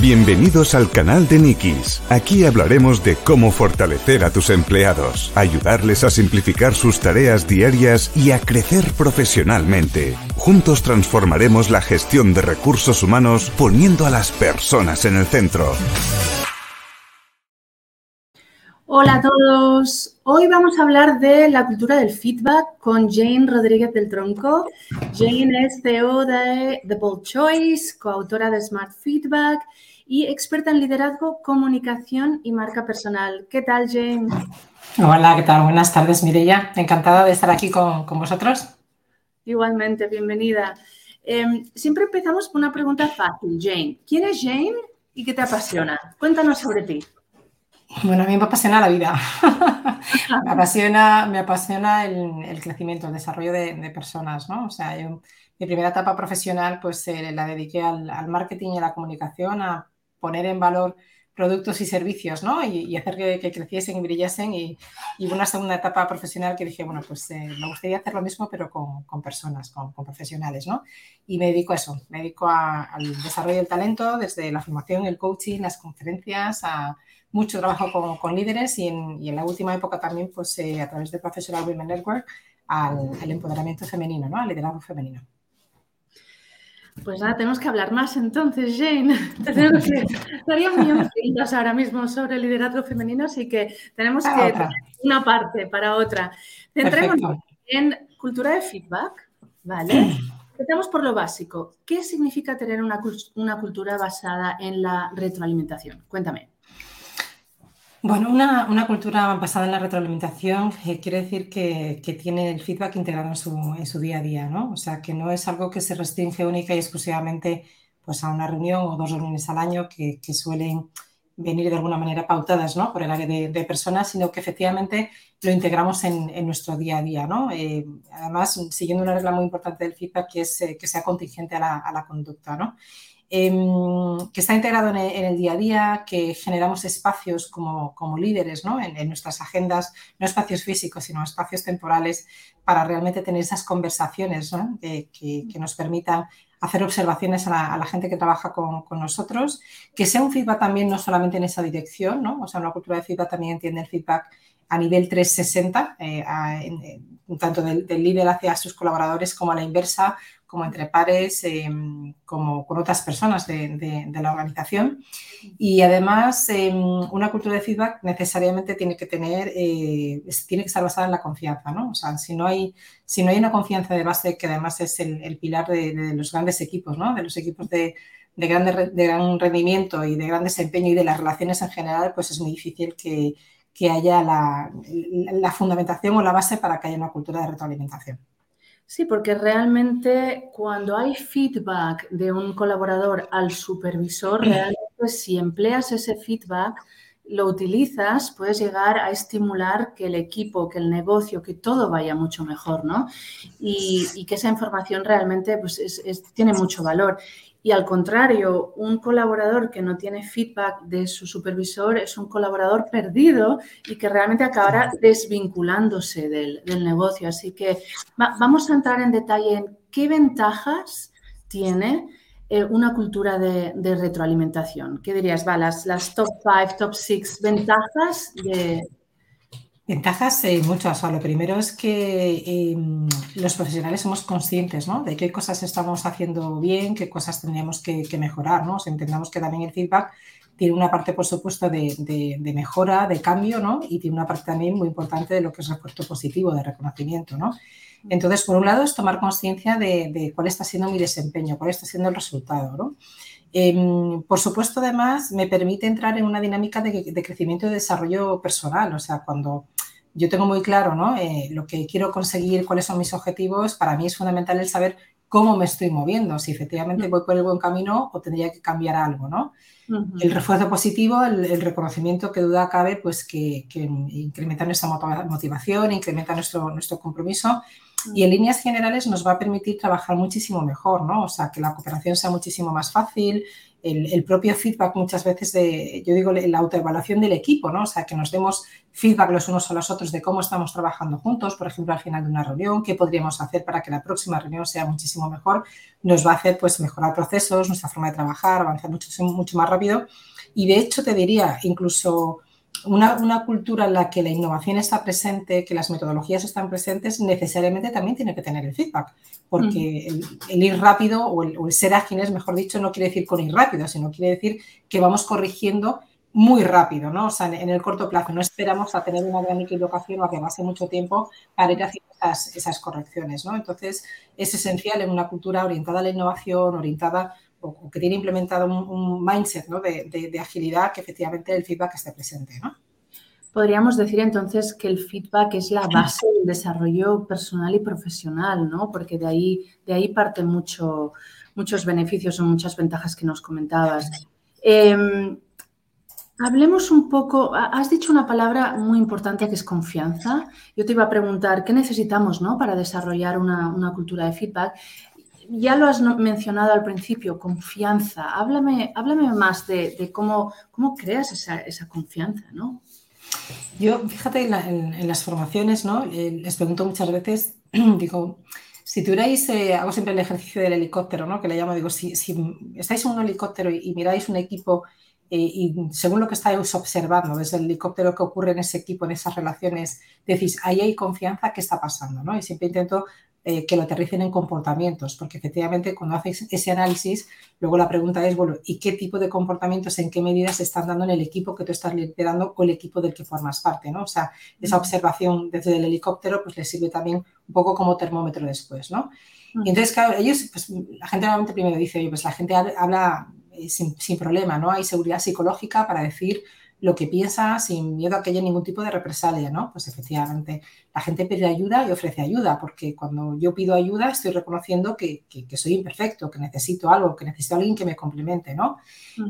Bienvenidos al canal de Nikis. Aquí hablaremos de cómo fortalecer a tus empleados, ayudarles a simplificar sus tareas diarias y a crecer profesionalmente. Juntos transformaremos la gestión de recursos humanos poniendo a las personas en el centro. Hola a todos. Hoy vamos a hablar de la cultura del feedback con Jane Rodríguez del Tronco. Jane es CEO de The Bold Choice, coautora de Smart Feedback y experta en liderazgo, comunicación y marca personal. ¿Qué tal, Jane? Hola, ¿qué tal? Buenas tardes, Mireia. Encantada de estar aquí con, vosotros. Igualmente, bienvenida. Em, siempre empezamos con una pregunta fácil, Jane. ¿Quién es Jane y qué te apasiona? Cuéntanos sobre ti. Bueno, a mí me apasiona la vida. me apasiona, me apasiona el, crecimiento, el desarrollo de, personas, ¿no? O sea, mi primera etapa profesional pues eh, la dediqué al, marketing y a la comunicación, a poner en valor productos y servicios, ¿no? Y, hacer que, creciesen y brillasen. Y, una segunda etapa profesional que dije, bueno, pues eh, me gustaría hacer lo mismo, pero con, personas, con, profesionales, ¿no? Y me dedico a eso, me dedico al desarrollo del talento, desde la formación, el coaching, las conferencias, a mucho trabajo con, líderes y en, la última época también, pues eh, a través de Professional Women Network, al, empoderamiento femenino, ¿no? Al liderazgo femenino. Pues nada, tenemos que hablar más entonces, Jane. estaríamos muy infinitos ahora mismo sobre el liderazgo femenino, así que tenemos que tener una parte para otra. Centrémonos en cultura de feedback, ¿vale? Empezamos por lo básico. ¿Qué significa tener una, una cultura basada en la retroalimentación? Cuéntame. Bueno, una, cultura basada en la retroalimentación eh, quiere decir que, tiene el feedback integrado en su, día a día, ¿no? O sea, que no es algo que se restringe única y exclusivamente pues, a una reunión o dos reuniones al año que, suelen venir de alguna manera pautadas ¿no? por el área de, personas, sino que efectivamente lo integramos en, nuestro día a día. ¿no? Eh, además, siguiendo una regla muy importante del feedback, que es eh, que sea contingente a la, a la conducta. ¿no? Em, que está integrado en el, día a día, que generamos espacios como, líderes en, nuestras agendas, no espacios físicos, sino espacios temporales, para realmente tener esas conversaciones que, nos permitan hacer observaciones a la, gente que trabaja con, nosotros, que sea un feedback también no solamente en esa dirección, ¿no? o sea, una cultura de feedback también entiende el feedback a nivel 360, eh, tanto del, líder hacia sus colaboradores como a la inversa, como entre pares, em, como con otras personas de, la organización. Y además, em, una cultura de feedback necesariamente tiene que tener, eh, tiene que estar basada en la confianza, ¿no? O sea, si no hay, si no hay una confianza de base, que además es el, pilar de, los grandes equipos, ¿no? De los equipos de, de, de gran rendimiento y de gran desempeño y de las relaciones en general, pues es muy difícil que, haya la, la fundamentación o la base para que haya una cultura de retroalimentación. Sí, porque realmente cuando hay feedback de un colaborador al supervisor, realmente si empleas ese feedback, lo utilizas, puedes llegar a estimular que el equipo, que el negocio, que todo vaya mucho mejor, ¿no? Y, que esa información realmente pues, tiene mucho valor. Y al contrario, un colaborador que no tiene feedback de su supervisor es un colaborador perdido y que realmente acabará desvinculándose del, negocio. Así que vamos a entrar en detalle en qué ventajas tiene eh, una cultura de, retroalimentación. ¿Qué dirías? Va, las, las top 5, top 6 ventajas de, Ventajas eh, muchas. lo primero es que em, los profesionales somos conscientes de qué cosas estamos haciendo bien, qué cosas tendríamos que, mejorar. ¿no? entendamos que también el feedback tiene una parte, por supuesto, de, mejora, de cambio, ¿no? y tiene una parte también muy importante de lo que es refuerzo positivo, de reconocimiento. ¿no? Entonces, por un lado, es tomar conciencia de, cuál está siendo mi desempeño, cuál está siendo el resultado. ¿no? Em, por supuesto, además, me permite entrar en una dinámica de, de, crecimiento y desarrollo personal. O sea, cuando yo tengo muy claro ¿no? Eh, lo que quiero conseguir, cuáles son mis objetivos, para mí es fundamental el saber cómo me estoy moviendo, si efectivamente voy por el buen camino o tendría que cambiar algo, ¿no? El refuerzo positivo, el, reconocimiento que duda cabe, pues que, incrementa nuestra motivación, incrementa nuestro, nuestro compromiso Y en líneas generales nos va a permitir trabajar muchísimo mejor, ¿no? O sea, que la cooperación sea muchísimo más fácil, el, propio feedback muchas veces de, yo digo, la autoevaluación del equipo, ¿no? O sea, que nos demos feedback los unos a los otros de cómo estamos trabajando juntos, por ejemplo, al final de una reunión, qué podríamos hacer para que la próxima reunión sea muchísimo mejor, nos va a hacer pues mejorar procesos, nuestra forma de trabajar, avanzar mucho, mucho más rápido. Y de hecho te diría, incluso una, cultura en la que la innovación está presente, que las metodologías están presentes, necesariamente también tiene que tener el feedback, porque el, ir rápido o el, ser ágiles, mejor dicho, no quiere decir con ir rápido, sino quiere decir que vamos corrigiendo muy rápido, ¿no? O sea, en, el corto plazo no esperamos a tener una gran equivocación o a que pase mucho tiempo para ir haciendo esas, correcciones, ¿no? Entonces, es esencial en una cultura orientada a la innovación, orientada o, que tiene implementado un, mindset de, agilidad, que efectivamente el feedback esté presente. ¿no? Podríamos decir entonces que el feedback es la base del desarrollo personal y profesional, ¿no? porque de ahí, de ahí parten mucho, muchos beneficios o muchas ventajas que nos comentabas. Em, hablemos un poco, has dicho una palabra muy importante que es confianza. Yo te iba a preguntar, ¿qué necesitamos ¿no? para desarrollar una, una cultura de feedback? Ya lo has mencionado al principio, confianza. Háblame, háblame más de, cómo, cómo creas esa, confianza, ¿no? Yo, fíjate, en, las formaciones, ¿no? Eh, les pregunto muchas veces, digo, si tuvierais, eh, hago siempre el ejercicio del helicóptero, ¿no? Que le llamo, digo, si, estáis en un helicóptero y, miráis un equipo eh, y según lo que estáis observando desde el helicóptero que ocurre en ese equipo, en esas relaciones, decís, ahí hay confianza, ¿qué está pasando? ¿no? Y siempre intento eh, que lo aterricen en comportamientos, porque efectivamente cuando haces ese análisis, luego la pregunta es, bueno, ¿y qué tipo de comportamientos, en qué medidas se están dando en el equipo que tú estás liderando o el equipo del que formas parte, ¿no? O sea, esa observación desde el helicóptero pues les sirve también un poco como termómetro después, ¿no? Y entonces, claro, ellos, pues la gente normalmente primero dice, oye, pues la gente habla eh, sin, sin problema, ¿no? Hay seguridad psicológica para decir lo que piensa sin miedo a que haya ningún tipo de represalia, ¿no? Pues efectivamente, la gente pide ayuda y ofrece ayuda, porque cuando yo pido ayuda estoy reconociendo que, soy imperfecto, que necesito algo, que necesito a alguien que me complemente, ¿no?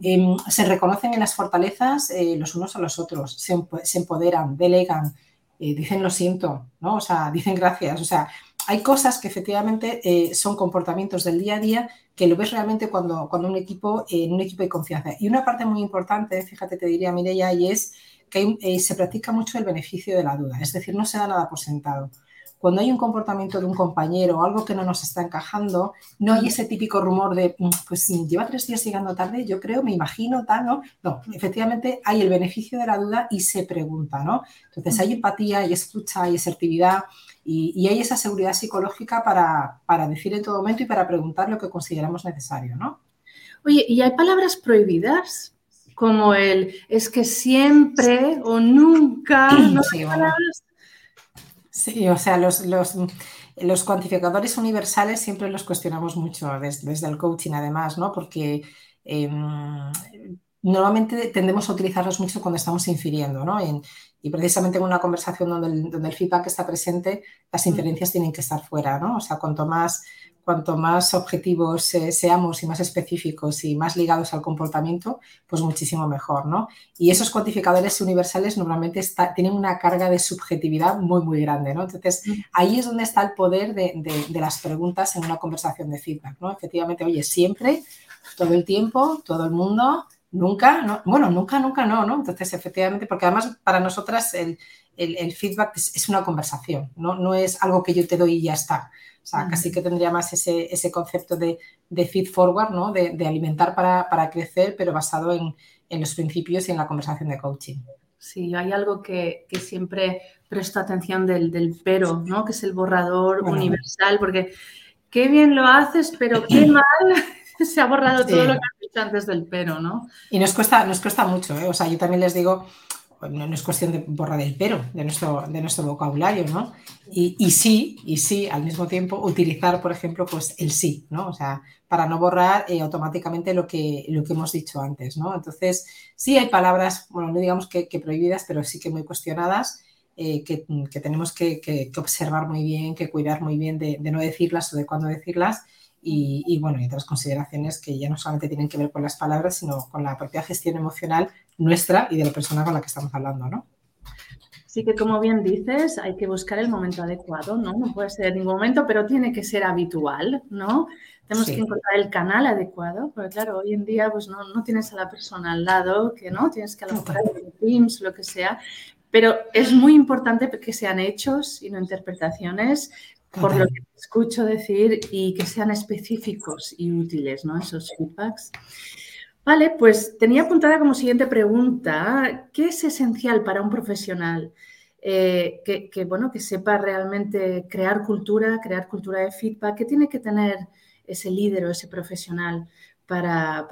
Em, se reconocen en las fortalezas eh, los unos a los otros, se, empoderan, delegan, eh, dicen lo siento, ¿no? O sea, dicen gracias, o sea, hay cosas que efectivamente eh, son comportamientos del día a día que lo ves realmente cuando, cuando un equipo, en un equipo hay confianza. Y una parte muy importante, fíjate, te diría Mireia, y es que eh, se practica mucho el beneficio de la duda, es decir, no se da nada por sentado. Cuando hay un comportamiento de un compañero o algo que no nos está encajando, no hay ese típico rumor de, mm, pues si lleva tres días llegando tarde, yo creo, me imagino, tal, ¿no? No, efectivamente hay el beneficio de la duda y se pregunta, ¿no? Entonces hay empatía, hay escucha, hay asertividad y, hay esa seguridad psicológica para, para, decir en todo momento y para preguntar lo que consideramos necesario, ¿no? Oye, ¿y hay palabras prohibidas? Como el es que siempre o nunca. ¿no sí, sí, o sea, los, los, los, cuantificadores universales siempre los cuestionamos mucho desde, el coaching, además, ¿no? Porque em, normalmente tendemos a utilizarlos mucho cuando estamos infiriendo, ¿no? En, y precisamente en una conversación donde el, donde el, feedback está presente, las mm. inferencias tienen que estar fuera, ¿no? O sea, cuanto más, cuanto más objetivos eh, seamos y más específicos y más ligados al comportamiento, pues muchísimo mejor, ¿no? Y esos cuantificadores universales normalmente tienen una carga de subjetividad muy, muy grande, ¿no? Entonces, mm. ahí es donde está el poder de, de, de las preguntas en una conversación de feedback, ¿no? Efectivamente, oye, siempre, todo el tiempo, todo el mundo, Nunca, no, bueno, nunca, nunca no, ¿no? Entonces, efectivamente, porque además para nosotras el, feedback es, una conversación, ¿no? no es algo que yo te doy y ya está. O sea, casi que tendría más ese, ese concepto de, de, feed forward, ¿no? De, alimentar para, para, crecer, pero basado en, en, los principios y en la conversación de coaching. Sí, hay algo que, que siempre presto atención del, del, pero, ¿no? Que es el borrador universal, porque qué bien lo haces, pero qué mal se ha borrado todo lo que has dicho antes del pero, ¿no? Y nos cuesta, nos cuesta mucho, ¿eh? O sea, yo también les digo, no, es cuestión de borrar el pero de nuestro, de nuestro vocabulario, ¿no? Y, y, sí, y sí, al mismo tiempo, utilizar, por ejemplo, pues el sí, ¿no? O sea, para no borrar eh, automáticamente lo que, lo que hemos dicho antes, ¿no? Entonces, sí hay palabras, bueno, no digamos que, prohibidas, pero sí que muy cuestionadas. Eh, que, que, tenemos que, que, observar muy bien, que cuidar muy bien de, de no decirlas o de cuándo decirlas y, bueno, y otras consideraciones que ya no solamente tienen que ver con las palabras, sino con la propia gestión emocional nuestra y de la persona con la que estamos hablando, ¿no? Sí que, como bien dices, hay que buscar el momento adecuado, ¿no? No puede ser en ningún momento, pero tiene que ser habitual, ¿no? Tenemos que encontrar el canal adecuado, porque claro, hoy en día pues no, no tienes a la persona al lado, que no, tienes que a lo mejor en Teams, lo que sea, pero es muy importante que sean hechos y no interpretaciones, por lo que escucho decir, y que sean específicos y útiles, ¿no? Esos feedbacks. Vale, pues tenía apuntada como siguiente pregunta, ¿qué es esencial para un profesional? Eh, que, bueno, que sepa realmente crear cultura, crear cultura de feedback, ¿qué tiene que tener ese líder o ese profesional para,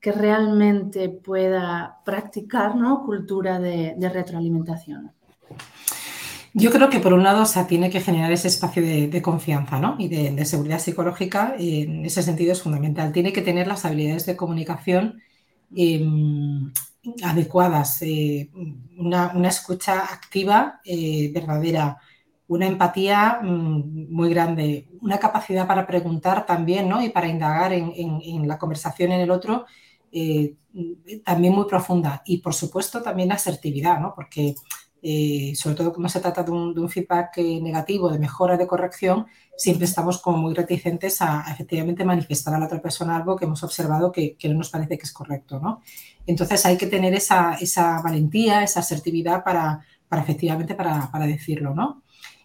que realmente pueda practicar ¿no? cultura de, retroalimentación? Yo creo que por un lado o tiene que generar ese espacio de, confianza ¿no? y de, seguridad psicológica. en ese sentido es fundamental. Tiene que tener las habilidades de comunicación em, adecuadas, eh, una, escucha activa, eh, verdadera, una empatía mm, muy grande, una capacidad para preguntar también ¿no? y para indagar en, la conversación en el otro eh, también muy profunda. Y por supuesto también asertividad, ¿no? porque eh, sobre todo como se trata de un, feedback eh, negativo, de mejora, de corrección, siempre estamos como muy reticentes a, efectivamente manifestar a la otra persona algo que hemos observado que, no nos parece que es correcto. ¿no? Entonces hay que tener esa, valentía, esa asertividad para, efectivamente para, decirlo. ¿no?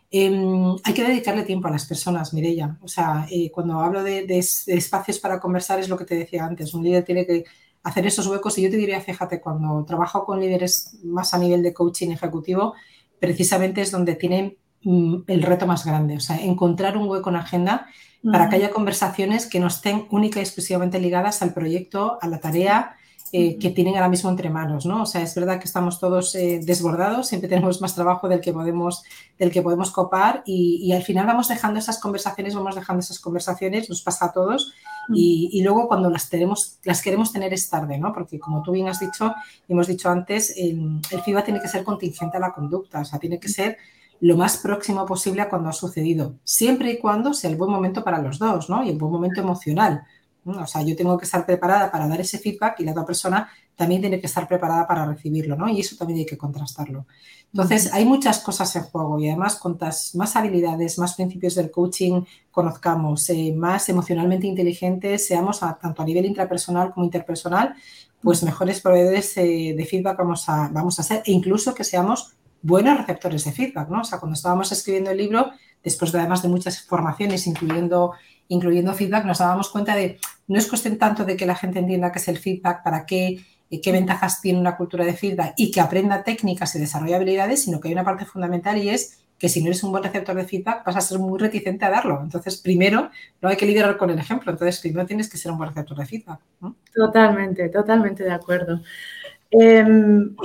Em, hay que dedicarle tiempo a las personas, Mirella. O sea, eh, cuando hablo de, de espacios para conversar es lo que te decía antes. Un líder tiene que hacer esos huecos. Y yo te diría, fíjate, cuando trabajo con líderes más a nivel de coaching ejecutivo, precisamente es donde tienen mm, el reto más grande, o sea, encontrar un hueco en agenda para que haya conversaciones que no estén única y exclusivamente ligadas al proyecto, a la tarea eh, que tienen ahora mismo entre manos, ¿no? O sea, es verdad que estamos todos eh, desbordados, siempre tenemos más trabajo del que podemos, del que podemos copar y, y, al final vamos dejando esas conversaciones, vamos dejando esas conversaciones, nos pasa a todos y, luego cuando las, tenemos, las queremos tener es tarde, ¿no? Porque como tú bien has dicho, hemos dicho antes, el, el FIBA tiene que ser contingente a la conducta, o sea, tiene que ser lo más próximo posible a cuando ha sucedido, siempre y cuando sea el buen momento para los dos, ¿no? Y el buen momento emocional. O sea, yo tengo que estar preparada para dar ese feedback y la otra persona también tiene que estar preparada para recibirlo, ¿no? Y eso también hay que contrastarlo. Entonces, hay muchas cosas en juego y además, cuantas más habilidades, más principios del coaching conozcamos, eh, más emocionalmente inteligentes seamos, tanto a nivel intrapersonal como interpersonal, pues mejores proveedores eh, de feedback vamos a, vamos a ser e incluso que seamos buenos receptores de feedback, ¿no? O sea, cuando estábamos escribiendo el libro, después de además de muchas formaciones, incluyendo, incluyendo feedback, nos dábamos cuenta de, no es cuestión tanto de que la gente entienda qué es el feedback, para qué qué ventajas tiene una cultura de feedback y que aprenda técnicas y desarrolle habilidades, sino que hay una parte fundamental y es que si no eres un buen receptor de feedback vas a ser muy reticente a darlo. Entonces, primero, no hay que liderar con el ejemplo. Entonces, primero tienes que ser un buen receptor de feedback. Totalmente, totalmente de acuerdo. Em,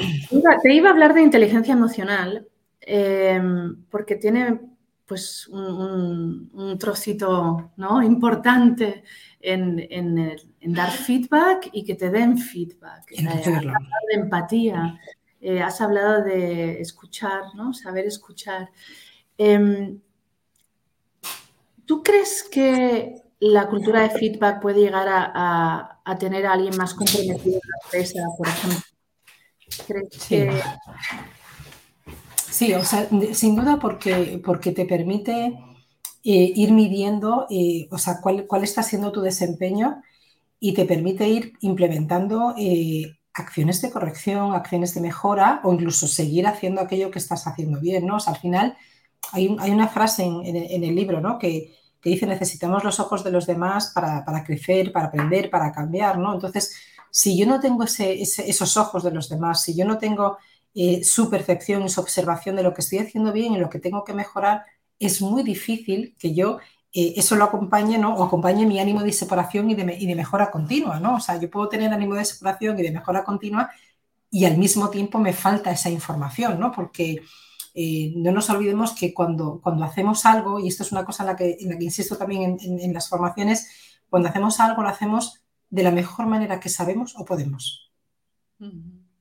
te iba a hablar de inteligencia emocional em, porque tiene pues un, trocito ¿no? importante en, dar feedback y que te den feedback. Eh, has hablado de empatía, eh, has hablado de escuchar, ¿no? Saber escuchar. Em, ¿Tú crees que la cultura de feedback puede llegar a, tener a alguien más comprometido en la empresa, por ejemplo? ¿Crees sí. que... Sí, o sea, sin duda porque, porque te permite eh, ir midiendo, eh, o sea, cuál, cuál, está siendo tu desempeño y te permite ir implementando eh, acciones de corrección, acciones de mejora o incluso seguir haciendo aquello que estás haciendo bien, ¿no? O sea, al final hay, hay una frase en, en, el libro, ¿no? Que, que, dice necesitamos los ojos de los demás para, para, crecer, para aprender, para cambiar, ¿no? Entonces, si yo no tengo ese, esos ojos de los demás, si yo no tengo su percepción y su observación de lo que estoy haciendo bien y lo que tengo que mejorar, es muy difícil que yo eh, eso lo acompañe, ¿no? O acompañe mi ánimo de separación y de, mejora continua, ¿no? O sea, yo puedo tener ánimo de separación y de mejora continua y al mismo tiempo me falta esa información, ¿no? Porque eh, no nos olvidemos que cuando, cuando hacemos algo, y esto es una cosa en la que, en insisto también en, las formaciones, cuando hacemos algo lo hacemos de la mejor manera que sabemos o podemos.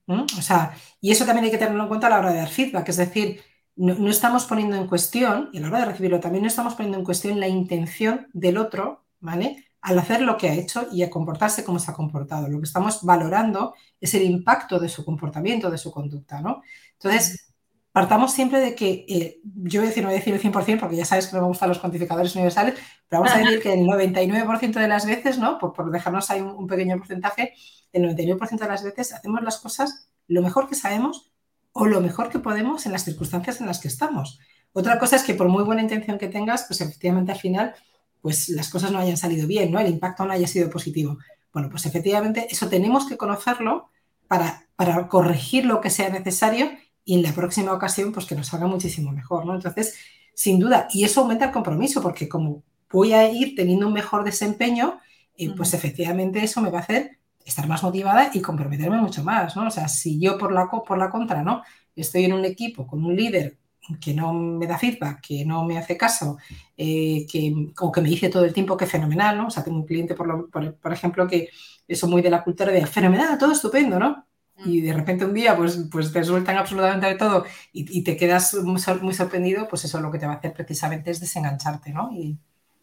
O sea, y eso también hay que tenerlo en cuenta a la hora de dar feedback, es decir, no, estamos poniendo en cuestión, y a la hora de recibirlo también no estamos poniendo en cuestión la intención del otro, ¿vale? Al hacer lo que ha hecho y a comportarse como se ha comportado. Lo que estamos valorando es el impacto de su comportamiento, de su conducta, ¿no? Entonces, partamos siempre de que, eh, yo voy a decir, no decir el 100% porque ya sabes que no me gustan los cuantificadores universales, pero vamos a decir que el 99% de las veces, ¿no? Por, por dejarnos ahí un, pequeño porcentaje, el 99% de las veces hacemos las cosas lo mejor que sabemos o lo mejor que podemos en las circunstancias en las que estamos. Otra cosa es que por muy buena intención que tengas, pues efectivamente al final, pues las cosas no hayan salido bien, ¿no? El impacto no haya sido positivo. Bueno, pues efectivamente eso tenemos que conocerlo para, para corregir lo que sea necesario y en la próxima ocasión, pues que nos salga muchísimo mejor, ¿no? Entonces, sin duda, y eso aumenta el compromiso, porque como voy a ir teniendo un mejor desempeño, eh, pues efectivamente eso me va a hacer estar más motivada y comprometerme mucho más, ¿no? O sea, si yo por la, por la contra, ¿no? Estoy en un equipo con un líder que no me da feedback, que no me hace caso, eh, que, o que me dice todo el tiempo que fenomenal, ¿no? O sea, tengo un cliente, por, por, ejemplo, que eso muy de la cultura de fenomenal, todo estupendo, ¿no? Y de repente un día pues, pues te sueltan absolutamente de todo y, te quedas muy, sorprendido, pues eso lo que te va a hacer precisamente es desengancharte, ¿no? Y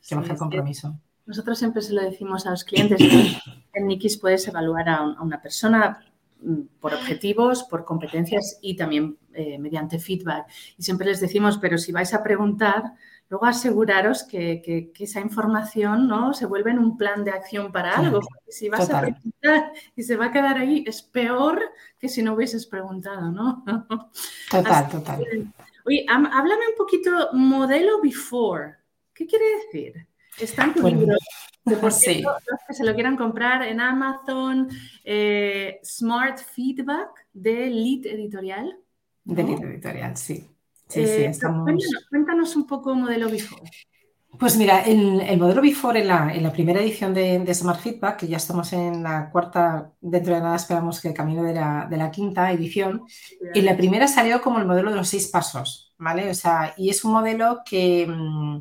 que bajar el compromiso. Nosotros siempre se lo decimos a los clientes, en Nikis puedes evaluar a, una persona mm, por objetivos, por competencias y también eh, mediante feedback. Y siempre les decimos, pero si vais a preguntar, luego aseguraros que, esa información ¿no? se vuelve en un plan de acción para algo. si vas a preguntar y se va a quedar ahí, es peor que si no hubieses preguntado, ¿no? Total, total. oye, háblame un poquito modelo before. ¿Qué quiere decir? Está en tu libro. sí. los que se lo quieran comprar en Amazon, eh, Smart Feedback de Lead Editorial. De Lead Editorial, sí. Sí, sí, eh, cuéntanos, un poco modelo Before. Pues mira, el, el modelo Before en la, en la primera edición de, Smart Feedback, que ya estamos en la cuarta, dentro de nada esperamos que el camino de la, de la quinta edición, en la primera salió como el modelo de los seis pasos, ¿vale? O sea, y es un modelo que mm,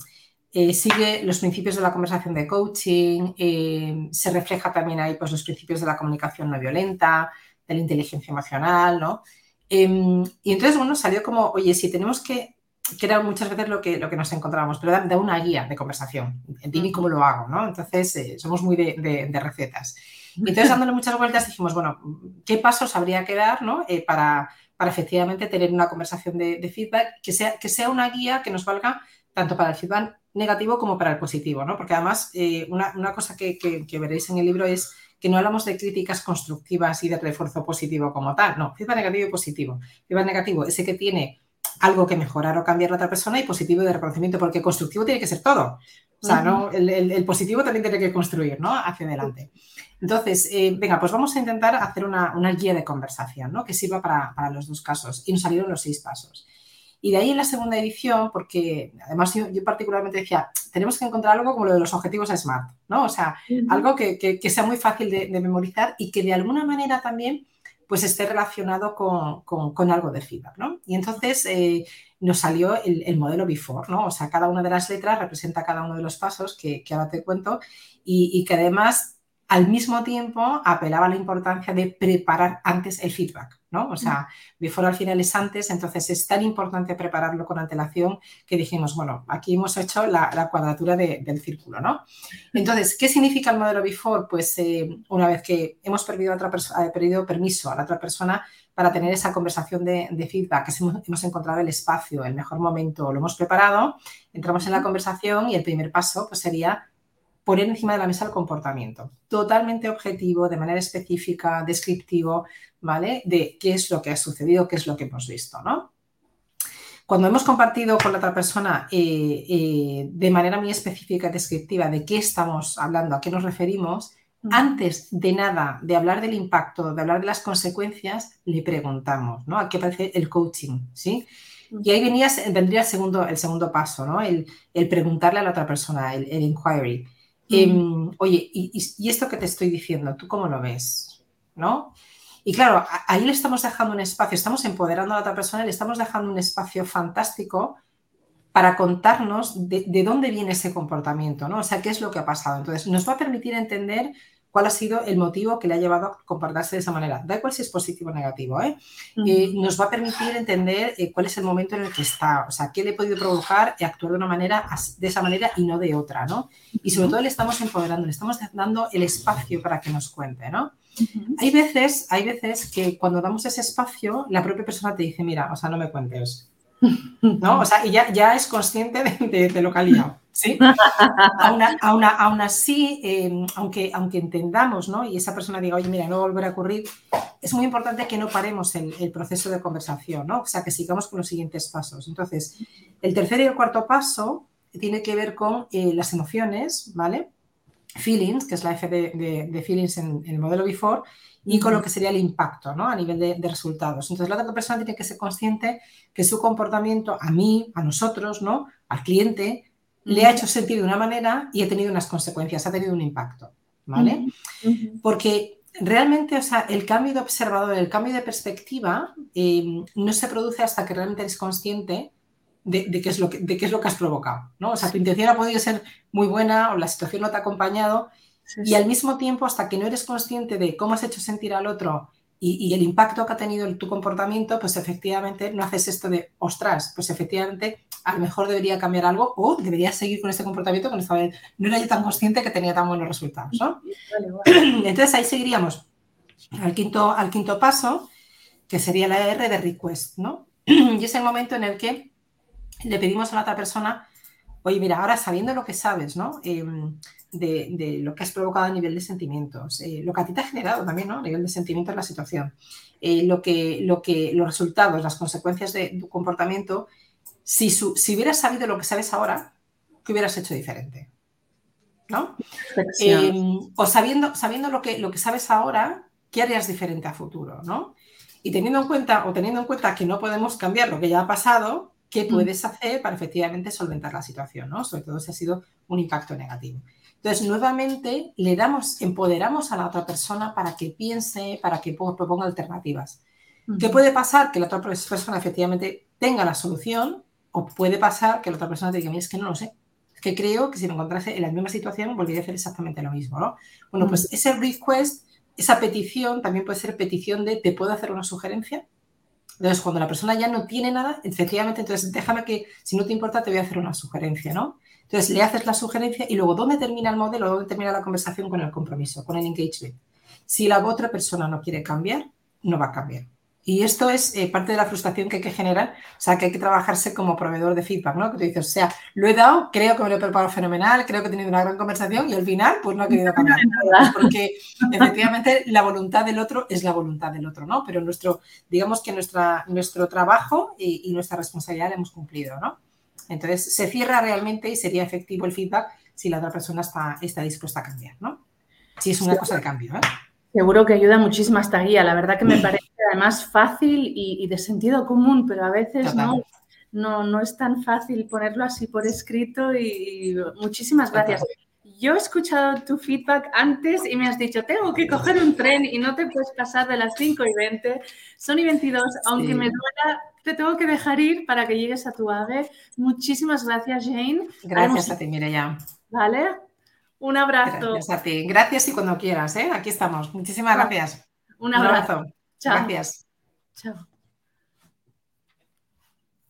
eh, sigue los principios de la conversación de coaching, eh, se refleja también ahí pues, los principios de la comunicación no violenta, de la inteligencia emocional, ¿no? Em, y entonces, bueno, salió como, oye, si tenemos que, que era muchas veces lo que, lo que nos encontrábamos, pero da, una guía de conversación, dime cómo lo hago, ¿no? Entonces, eh, somos muy de, de, recetas. Y entonces, dándole muchas vueltas, dijimos, bueno, ¿qué pasos habría que dar, ¿no? Eh, para, para efectivamente tener una conversación de, de, feedback que sea, que sea una guía que nos valga tanto para el feedback negativo como para el positivo, ¿no? Porque además, eh, una, una, cosa que, que, que veréis en el libro es que no hablamos de críticas constructivas y de refuerzo positivo como tal, no, feedback negativo y positivo. Feedback negativo, ese que tiene algo que mejorar o cambiar la otra persona y positivo de reconocimiento, porque constructivo tiene que ser todo. O sea, ¿no? el, positivo también tiene que construir, ¿no? Hacia adelante. Entonces, eh, venga, pues vamos a intentar hacer una, guía de conversación, ¿no? Que sirva para, para, los dos casos. Y nos salieron los seis pasos. Y de ahí en la segunda edición, porque además yo, particularmente decía, tenemos que encontrar algo como lo de los objetivos SMART, ¿no? O sea, algo que, sea muy fácil de, memorizar y que de alguna manera también pues esté relacionado con, algo de feedback, ¿no? Y entonces eh, nos salió el, modelo before, ¿no? O sea, cada una de las letras representa cada uno de los pasos que, ahora te cuento y, y que además al mismo tiempo apelaba a la importancia de preparar antes el feedback, ¿no? O sea, before al final es antes, entonces es tan importante prepararlo con antelación que dijimos, bueno, aquí hemos hecho la, cuadratura del círculo, ¿no? Entonces, ¿qué significa el modelo before? Pues eh, una vez que hemos perdido, otra eh, perdido permiso a la otra persona para tener esa conversación de, feedback, que hemos, hemos, encontrado el espacio, el mejor momento, lo hemos preparado, entramos en la conversación y el primer paso pues sería poner encima de la mesa el comportamiento, totalmente objetivo, de manera específica, descriptivo, ¿vale? De qué es lo que ha sucedido, qué es lo que hemos visto, ¿no? Cuando hemos compartido con la otra persona eh, eh, de manera muy específica y descriptiva de qué estamos hablando, a qué nos referimos, antes de nada, de hablar del impacto, de hablar de las consecuencias, le preguntamos, ¿no? ¿A qué parece el coaching? ¿Sí? Y ahí venía, vendría el segundo, el segundo paso, ¿no? El, preguntarle a la otra persona, el, el inquiry. Em, oye, y, esto que te estoy diciendo, ¿tú cómo lo ves? ¿No? Y claro, ahí le estamos dejando un espacio, estamos empoderando a la otra persona, le estamos dejando un espacio fantástico para contarnos de, de, dónde viene ese comportamiento, ¿no? O sea, qué es lo que ha pasado. Entonces, nos va a permitir entender cuál ha sido el motivo que le ha llevado a comportarse de esa manera. Da igual si es positivo o negativo, ¿eh? Eh, nos va a permitir entender eh, cuál es el momento en el que está, o sea, qué le ha podido provocar actuar de una manera, de esa manera y no de otra, ¿no? Y sobre todo le estamos empoderando, le estamos dando el espacio para que nos cuente, ¿no? Hay veces, hay veces que cuando damos ese espacio, la propia persona te dice, mira, o sea, no me cuentes. ¿No? O sea, y ya, ya es consciente de, de, lo que ha liado. ¿Sí? Aún, así, em, aunque, aunque entendamos, ¿no? Y esa persona diga, oye, mira, no volverá a ocurrir, es muy importante que no paremos el, el, proceso de conversación, ¿no? O sea, que sigamos con los siguientes pasos. Entonces, el tercer y el cuarto paso tiene que ver con eh, las emociones, ¿vale? Feelings, que es la F de, de, feelings en, el modelo before, y con lo que sería el impacto, ¿no? A nivel de, de, resultados. Entonces, la otra persona tiene que ser consciente que su comportamiento a mí, a nosotros, ¿no? Al cliente, le ha hecho sentir de una manera y ha tenido unas consecuencias, ha tenido un impacto, ¿vale? Porque realmente, o sea, el cambio de observador, el cambio de perspectiva eh, no se produce hasta que realmente eres consciente de, qué es lo que, de qué es lo que has provocado, ¿no? O sea, tu intención ha podido ser muy buena o la situación no te ha acompañado y al mismo tiempo, hasta que no eres consciente de cómo has hecho sentir al otro y, el impacto que ha tenido en tu comportamiento, pues efectivamente no haces esto de, ostras, pues efectivamente a lo mejor debería cambiar algo o debería seguir con este comportamiento que no, no era yo tan consciente que tenía tan buenos resultados. ¿no? Entonces ahí seguiríamos al quinto, al quinto paso, que sería la R de request, ¿no? Y es el momento en el que le pedimos a la otra persona, oye, mira, ahora sabiendo lo que sabes, ¿no? Em, de, lo que has provocado a nivel de sentimientos, eh, lo que a ti te ha generado también, ¿no? A nivel de sentimientos la situación, eh, lo, que, lo que, los resultados, las consecuencias de tu comportamiento, si, si hubieras sabido lo que sabes ahora, ¿qué hubieras hecho diferente? ¿No? Em, o sabiendo, sabiendo lo, que, lo que sabes ahora, ¿qué harías diferente a futuro? ¿no? Y teniendo en cuenta, o teniendo en cuenta que no podemos cambiar lo que ya ha pasado, ¿qué mm. puedes hacer para efectivamente solventar la situación? ¿no? Sobre todo si ha sido un impacto negativo. Entonces, nuevamente, le damos, empoderamos a la otra persona para que piense, para que proponga alternativas. ¿Qué puede pasar? Que la otra persona efectivamente tenga la solución o puede pasar que la otra persona te diga, es que no lo sé. Es que creo que si me encontrase en la misma situación volvería a hacer exactamente lo mismo, ¿no? Bueno, pues ese request, esa petición también puede ser petición de ¿te puedo hacer una sugerencia? Entonces, cuando la persona ya no tiene nada, efectivamente, entonces déjame que, si no te importa, te voy a hacer una sugerencia, ¿no? Entonces, le haces la sugerencia y luego, ¿dónde termina el modelo? ¿Dónde termina la conversación con el compromiso, con el engagement? Si la otra persona no quiere cambiar, no va a cambiar. Y esto es eh, parte de la frustración que hay que generar, o sea, que hay que trabajarse como proveedor de feedback, ¿no? Que tú dices, o sea, lo he dado, creo que me lo he preparado fenomenal, creo que he tenido una gran conversación y al final, pues no he querido cambiar. Porque efectivamente la voluntad del otro es la voluntad del otro, ¿no? Pero nuestro, digamos que nuestra, nuestro trabajo y, y nuestra responsabilidad la hemos cumplido, ¿no? Entonces, se cierra realmente y sería efectivo el feedback si la otra persona está, está dispuesta a cambiar, ¿no? Si es una cosa de cambio, ¿eh? Seguro que ayuda muchísimo esta guía. La verdad que me parece además fácil y, de sentido común, pero a veces no, no, no, es tan fácil ponerlo así por escrito y, muchísimas gracias. Yo he escuchado tu feedback antes y me has dicho, tengo que coger un tren y no te puedes pasar de las 5 y 20, son y 22, aunque me duela, te tengo que dejar ir para que llegues a tu ave. Muchísimas gracias, Jane. Gracias a ti, Mireya. Vale. Un abrazo. Gracias a ti. Gracias y cuando quieras, ¿eh? Aquí estamos. Muchísimas gracias. Un abrazo. Chao. Gracias. Chao.